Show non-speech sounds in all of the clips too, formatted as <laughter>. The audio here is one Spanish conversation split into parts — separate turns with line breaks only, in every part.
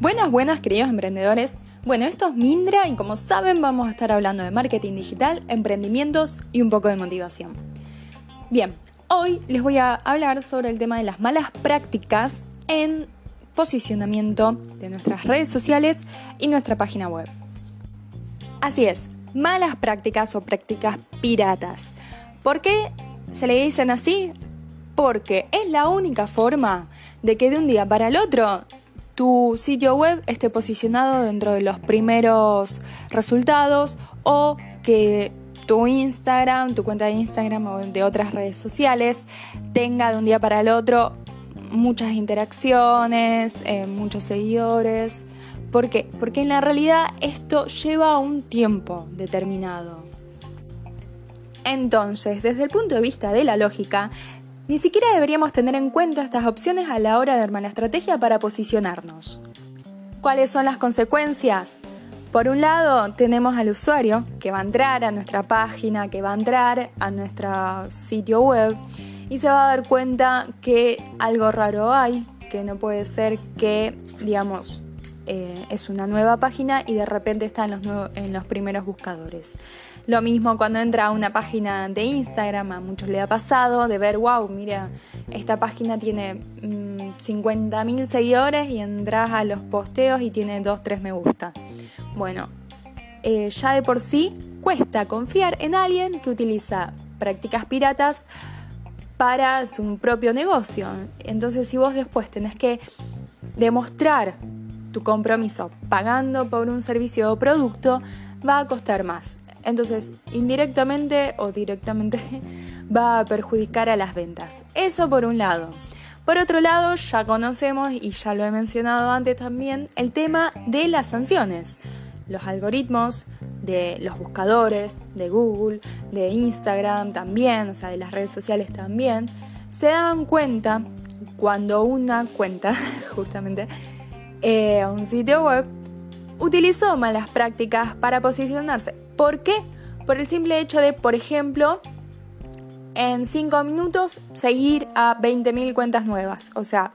Buenas, buenas, queridos emprendedores. Bueno, esto es Mindra y como saben vamos a estar hablando de marketing digital, emprendimientos y un poco de motivación. Bien, hoy les voy a hablar sobre el tema de las malas prácticas en posicionamiento de nuestras redes sociales y nuestra página web. Así es, malas prácticas o prácticas piratas. ¿Por qué se le dicen así? Porque es la única forma de que de un día para el otro tu sitio web esté posicionado dentro de los primeros resultados o que tu Instagram, tu cuenta de Instagram o de otras redes sociales tenga de un día para el otro muchas interacciones, eh, muchos seguidores. ¿Por qué? Porque en la realidad esto lleva un tiempo determinado. Entonces, desde el punto de vista de la lógica, ni siquiera deberíamos tener en cuenta estas opciones a la hora de armar la estrategia para posicionarnos. ¿Cuáles son las consecuencias? Por un lado, tenemos al usuario que va a entrar a nuestra página, que va a entrar a nuestro sitio web y se va a dar cuenta que algo raro hay, que no puede ser que, digamos, eh, es una nueva página y de repente está en los, en los primeros buscadores. Lo mismo cuando entra a una página de Instagram, a muchos le ha pasado de ver, wow, mira, esta página tiene 50.000 mm, seguidores y entras a los posteos y tiene 2, 3 me gusta. Bueno, eh, ya de por sí cuesta confiar en alguien que utiliza prácticas piratas para su propio negocio. Entonces, si vos después tenés que demostrar tu compromiso pagando por un servicio o producto, va a costar más. Entonces, indirectamente o directamente <laughs> va a perjudicar a las ventas. Eso por un lado. Por otro lado, ya conocemos y ya lo he mencionado antes también, el tema de las sanciones. Los algoritmos de los buscadores, de Google, de Instagram también, o sea, de las redes sociales también, se dan cuenta cuando una cuenta, <laughs> justamente, eh, un sitio web, utilizó malas prácticas para posicionarse. ¿Por qué? Por el simple hecho de, por ejemplo, en 5 minutos seguir a 20.000 cuentas nuevas. O sea,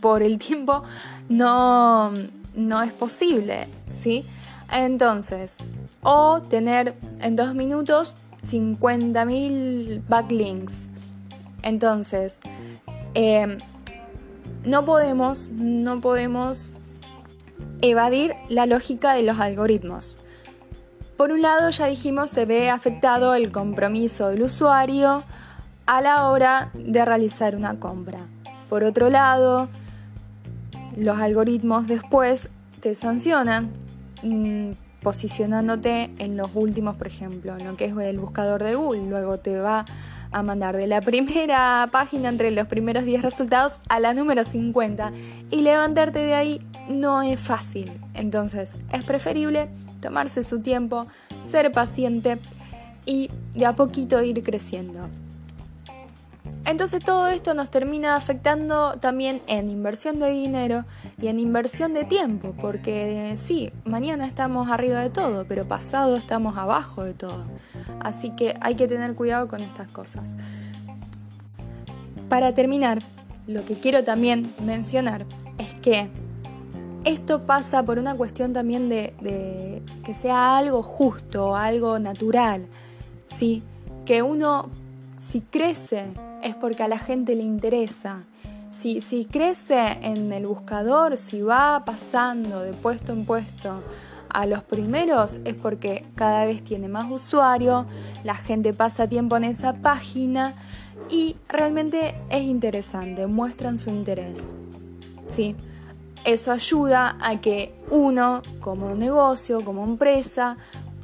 por el tiempo no, no es posible, ¿sí? Entonces, o tener en 2 minutos 50.000 backlinks. Entonces, em, no podemos, no podemos evadir la lógica de los algoritmos. Por un lado, ya dijimos, se ve afectado el compromiso del usuario a la hora de realizar una compra. Por otro lado, los algoritmos después te sancionan mm, posicionándote en los últimos, por ejemplo, en lo que es el buscador de Google. Luego te va a mandar de la primera <laughs> página entre los primeros 10 resultados a la número 50 y levantarte de ahí no es fácil. Entonces es preferible tomarse su tiempo, ser paciente y de a poquito ir creciendo. Entonces todo esto nos termina afectando también en inversión de dinero y en inversión de tiempo, porque sí, mañana estamos arriba de todo, pero pasado estamos abajo de todo. Así que hay que tener cuidado con estas cosas. Para terminar, lo que quiero también mencionar es que esto pasa por una cuestión también de, que sea algo justo, algo natural, ¿sí? Que uno, si crece, es porque a la gente le interesa. Si, si crece en el buscador, si va pasando de puesto en puesto a los primeros, es porque cada vez tiene más usuario, la gente pasa tiempo en esa página y realmente es interesante, muestran su interés. ¿sí? Eso ayuda a que uno, como negocio, como empresa,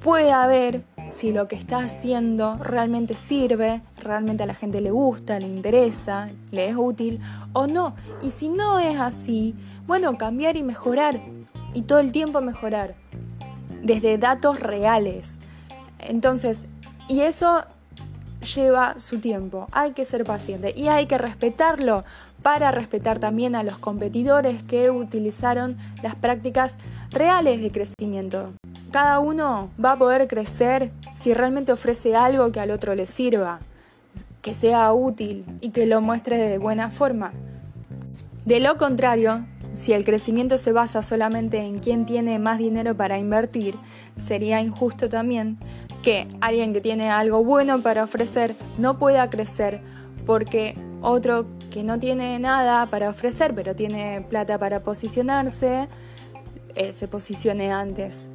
pueda ver si lo que está haciendo realmente sirve, realmente a la gente le gusta, le interesa, le es útil o no. Y si no es así, bueno, cambiar y mejorar. Y todo el tiempo mejorar. Desde datos reales. Entonces, y eso lleva su tiempo. Hay que ser paciente y hay que respetarlo para respetar también a los competidores que utilizaron las prácticas reales de crecimiento. Cada uno va a poder crecer si realmente ofrece algo que al otro le sirva, que sea útil y que lo muestre de buena forma. De lo contrario, si el crecimiento se basa solamente en quién tiene más dinero para invertir, sería injusto también que alguien que tiene algo bueno para ofrecer no pueda crecer porque otro que no tiene nada para ofrecer pero tiene plata para posicionarse, eh, se posicione antes.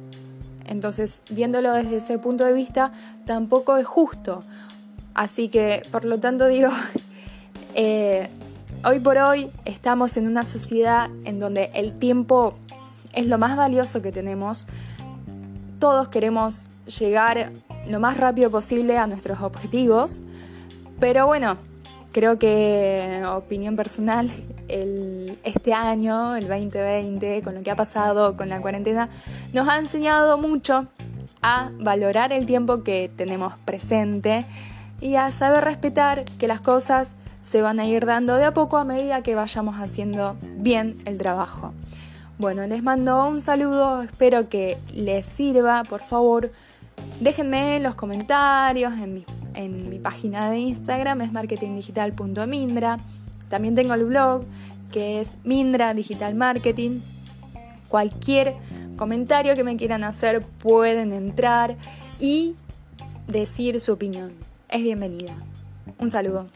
Entonces, viéndolo desde ese punto de vista, tampoco es justo. Así que, por lo tanto, digo, <laughs> eh, hoy por hoy estamos en una sociedad en donde el tiempo es lo más valioso que tenemos. Todos queremos llegar lo más rápido posible a nuestros objetivos, pero bueno, creo que, opinión personal, este año, el 2020, con lo que ha pasado con la cuarentena, nos ha enseñado mucho a valorar el tiempo que tenemos presente y a saber respetar que las cosas se van a ir dando de a poco a medida que vayamos haciendo bien el trabajo. Bueno, les mando un saludo, espero que les sirva, por favor, déjenme los comentarios en mi, en mi página de Instagram, es marketingdigital.mindra, también tengo el blog que es Mindra Digital Marketing, cualquier comentario que me quieran hacer pueden entrar y decir su opinión es bienvenida. Un saludo.